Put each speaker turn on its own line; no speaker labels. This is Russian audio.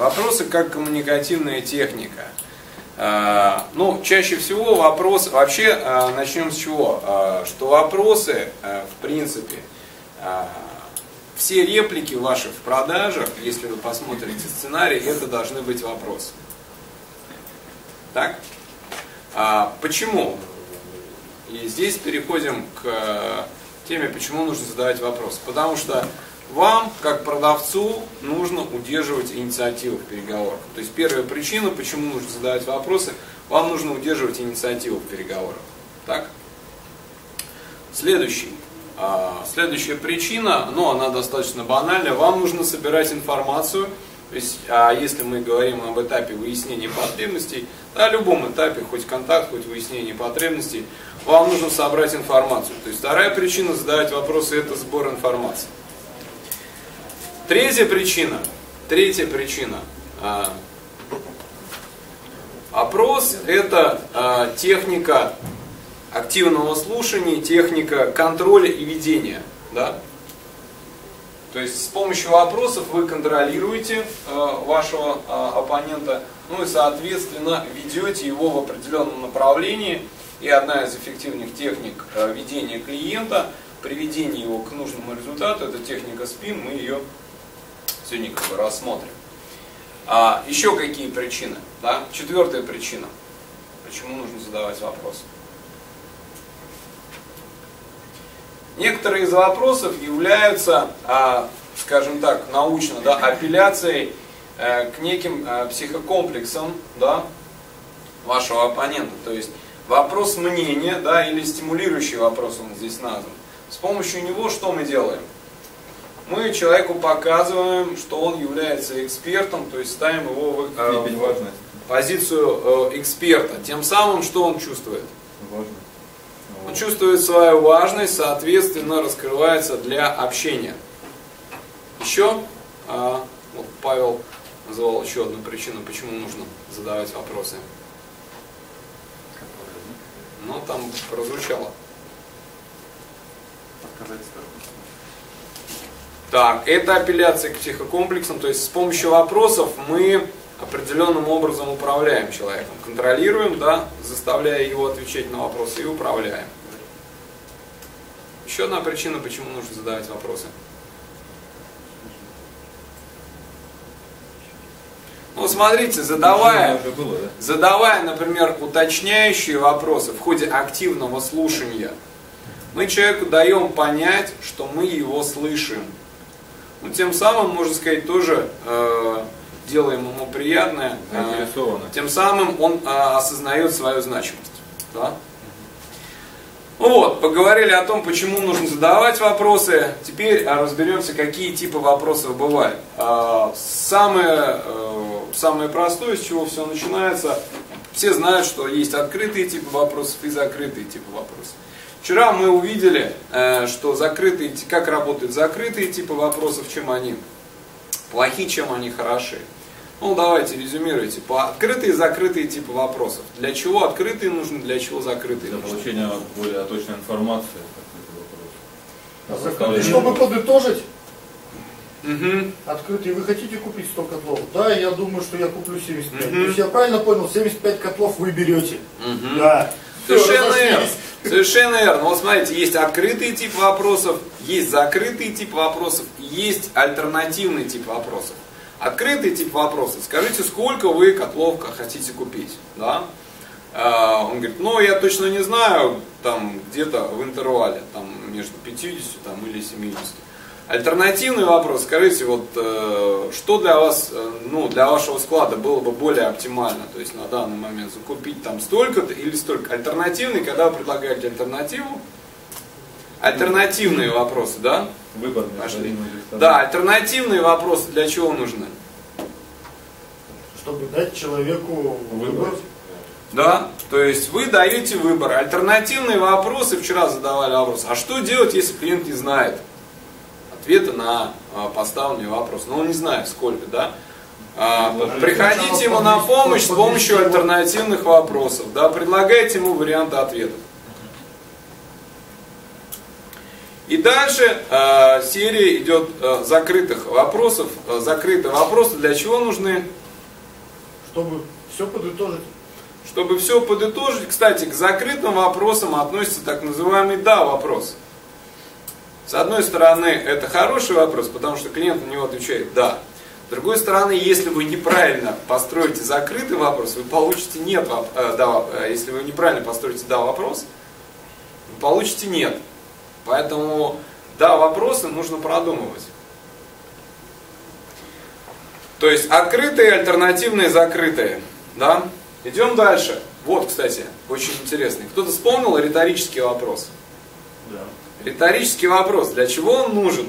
Вопросы как коммуникативная техника. А, ну, чаще всего вопрос, вообще а, начнем с чего? А, что вопросы, в принципе, все реплики ваши в продажах, если вы посмотрите сценарий, это должны быть вопросы. Так? А почему? И здесь переходим к теме, почему нужно задавать вопросы. Потому что вам, как продавцу, нужно удерживать инициативу в переговорах. То есть первая причина, почему нужно задавать вопросы, вам нужно удерживать инициативу в переговорах. Так? Следующий. А, следующая причина, но ну, она достаточно банальная, вам нужно собирать информацию, то есть, а если мы говорим об этапе выяснения потребностей, на любом этапе, хоть контакт, хоть выяснение потребностей, вам нужно собрать информацию. То есть вторая причина задавать вопросы это сбор информации. Третья причина. Третья причина. А, опрос это а, техника активного слушания, техника контроля и ведения. Да? То есть с помощью вопросов вы контролируете э, вашего оппонента, ну и соответственно ведете его в определенном направлении. И одна из эффективных техник ведения клиента, приведения его к нужному результату, это техника СПИН, мы ее сегодня как бы рассмотрим. А, еще какие причины? Да? Четвертая причина. Почему нужно задавать вопросы? Некоторые из вопросов являются, а, скажем так, научно, да, апелляцией э, к неким э, психокомплексам да, вашего оппонента. То есть вопрос мнения да, или стимулирующий вопрос он здесь назван. С помощью него что мы делаем? Мы человеку показываем, что он является экспертом, то есть ставим его в, э, в позицию э, эксперта. Тем самым, что он чувствует? Важность. Он чувствует свою важность, соответственно, раскрывается для общения. Еще, а, вот Павел назвал еще одну причину, почему нужно задавать вопросы. Ну, там прозвучало. Так, это апелляция к психокомплексам, то есть с помощью вопросов мы определенным образом управляем человеком, контролируем, да, заставляя его отвечать на вопросы и управляем. Еще одна причина, почему нужно задавать вопросы. Ну, смотрите, задавая, задавая, например, уточняющие вопросы в ходе активного слушания, мы человеку даем понять, что мы его слышим. Ну, тем самым, можно сказать, тоже э, делаем ему приятное. Э, тем самым он э, осознает свою значимость. Да? Вот, поговорили о том, почему нужно задавать вопросы. Теперь э, разберемся, какие типы вопросов бывают. Э, самое, э, самое простое, с чего все начинается, все знают, что есть открытые типы вопросов и закрытые типы вопросов. Вчера мы увидели, э, что закрытые, как работают закрытые типы вопросов, чем они плохи, чем они хороши. Ну, давайте резюмируйте. По открытые и закрытые типы вопросов. Для чего открытые нужны, для чего закрытые
Для получения более точной информации.
Чтобы подытожить, Угу. Открытый. Вы хотите купить 100 котлов? Да, я думаю, что я куплю 75. Угу. То есть я правильно понял, 75 котлов вы берете.
Угу. Да. Совершенно верно. Совершенно верно. Вот смотрите, есть открытый тип вопросов, есть закрытый тип вопросов, есть альтернативный тип вопросов. Открытый тип вопроса. Скажите, сколько вы котлов хотите купить? Да? А, он говорит, ну я точно не знаю, там где-то в интервале, там между 50 там, или 70. Альтернативный вопрос, скажите, вот э, что для вас, э, ну, для вашего склада было бы более оптимально, то есть на данный момент закупить там столько-то или столько. Альтернативный, когда вы предлагаете альтернативу, альтернативные вопросы, да?
Выбор.
Пошли. Да, альтернативные вопросы для чего нужны?
Чтобы дать человеку выбор.
Да, то есть вы даете выбор. Альтернативные вопросы, вчера задавали вопрос, а что делать, если клиент не знает ответа на а, поставленный вопрос? Ну, он не знает сколько, да? А, приходите ему на помощь с помощью альтернативных вопросов, да, предлагайте ему варианты ответов. И дальше э, серия идет э, закрытых вопросов. Э, закрытые вопросы для чего нужны?
Чтобы все подытожить.
Чтобы все подытожить, кстати, к закрытым вопросам относится так называемый «да» вопрос. С одной стороны, это хороший вопрос, потому что клиент на него отвечает «да». С другой стороны, если вы неправильно построите закрытый вопрос, вы получите нет, э, да, э, если вы неправильно построите да вопрос, вы получите нет. Поэтому да вопросы нужно продумывать. То есть открытые, альтернативные, закрытые. Да? Идем дальше. Вот, кстати, очень интересный. Кто-то вспомнил риторический вопрос?
Да.
Риторический вопрос. Для чего он нужен?